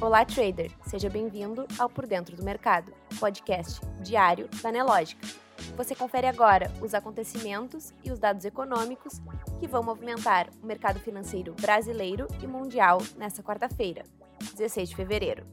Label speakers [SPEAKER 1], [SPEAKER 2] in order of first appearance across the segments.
[SPEAKER 1] Olá, trader! Seja bem-vindo ao Por Dentro do Mercado, podcast diário da Nelógica. Você confere agora os acontecimentos e os dados econômicos que vão movimentar o mercado financeiro brasileiro e mundial nesta quarta-feira, 16 de fevereiro.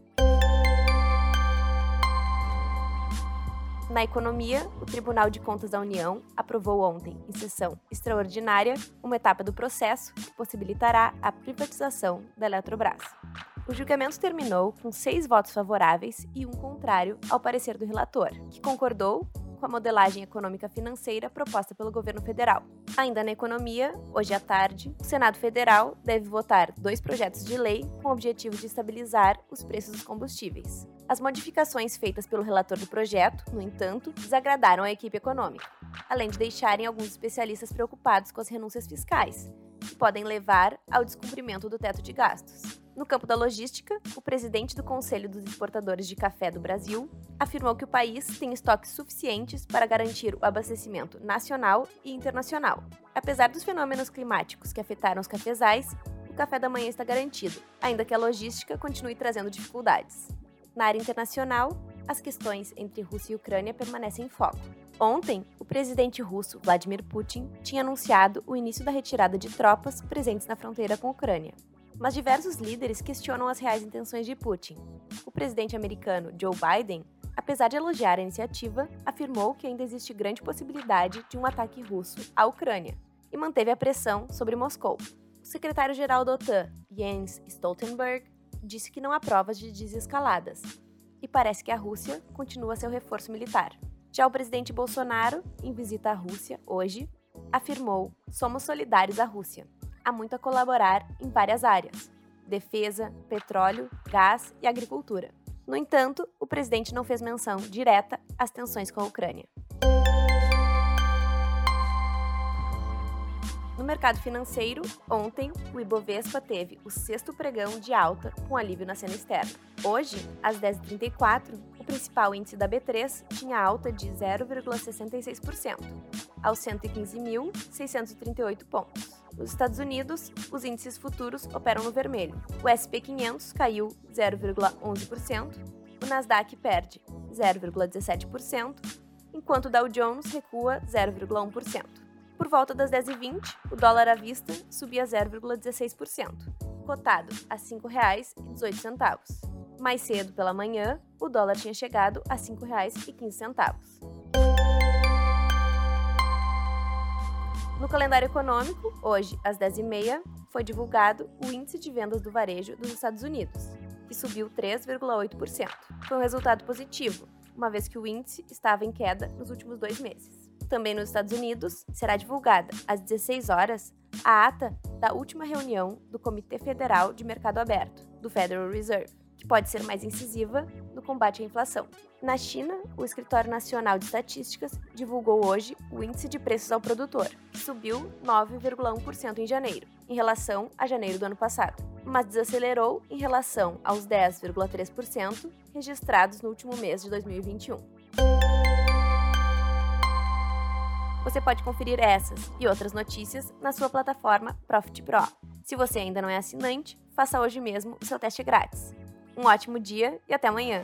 [SPEAKER 1] Na economia, o Tribunal de Contas da União aprovou ontem, em sessão extraordinária, uma etapa do processo que possibilitará a privatização da Eletrobras. O julgamento terminou com seis votos favoráveis e um contrário ao parecer do relator, que concordou com a modelagem econômica financeira proposta pelo governo federal. Ainda na economia, hoje à tarde, o Senado Federal deve votar dois projetos de lei com o objetivo de estabilizar os preços dos combustíveis. As modificações feitas pelo relator do projeto, no entanto, desagradaram a equipe econômica, além de deixarem alguns especialistas preocupados com as renúncias fiscais, que podem levar ao descumprimento do teto de gastos. No campo da logística, o presidente do Conselho dos Exportadores de Café do Brasil afirmou que o país tem estoques suficientes para garantir o abastecimento nacional e internacional. Apesar dos fenômenos climáticos que afetaram os cafezais, o café da manhã está garantido, ainda que a logística continue trazendo dificuldades. Na área internacional, as questões entre Rússia e Ucrânia permanecem em foco. Ontem, o presidente russo Vladimir Putin tinha anunciado o início da retirada de tropas presentes na fronteira com a Ucrânia mas diversos líderes questionam as reais intenções de Putin. O presidente americano Joe Biden, apesar de elogiar a iniciativa, afirmou que ainda existe grande possibilidade de um ataque russo à Ucrânia e manteve a pressão sobre Moscou. O secretário-geral da OTAN, Jens Stoltenberg, disse que não há provas de desescaladas e parece que a Rússia continua seu reforço militar. Já o presidente Bolsonaro, em visita à Rússia hoje, afirmou: somos solidários à Rússia há muito a colaborar em várias áreas: defesa, petróleo, gás e agricultura. No entanto, o presidente não fez menção direta às tensões com a Ucrânia. No mercado financeiro, ontem, o Ibovespa teve o sexto pregão de alta com alívio na cena externa. Hoje, às 10h34, o principal índice da B3 tinha alta de 0,66%, aos 115.638 pontos. Nos Estados Unidos, os índices futuros operam no vermelho. O SP 500 caiu 0,11%, o Nasdaq perde 0,17%, enquanto o Dow Jones recua 0,1%. Por volta das 10h20, o dólar à vista subia 0,16%, cotado a R$ 5,18. Mais cedo pela manhã, o dólar tinha chegado a R$ 5,15. No calendário econômico, hoje, às 10h30, foi divulgado o Índice de Vendas do Varejo dos Estados Unidos, que subiu 3,8%. Foi um resultado positivo, uma vez que o índice estava em queda nos últimos dois meses. Também nos Estados Unidos, será divulgada às 16 horas a ata da última reunião do Comitê Federal de Mercado Aberto, do Federal Reserve, que pode ser mais incisiva no combate à inflação. Na China, o Escritório Nacional de Estatísticas divulgou hoje o índice de preços ao produtor, que subiu 9,1% em janeiro, em relação a janeiro do ano passado, mas desacelerou em relação aos 10,3% registrados no último mês de 2021. Você pode conferir essas e outras notícias na sua plataforma Profit Pro. Se você ainda não é assinante, faça hoje mesmo o seu teste grátis. Um ótimo dia e até amanhã!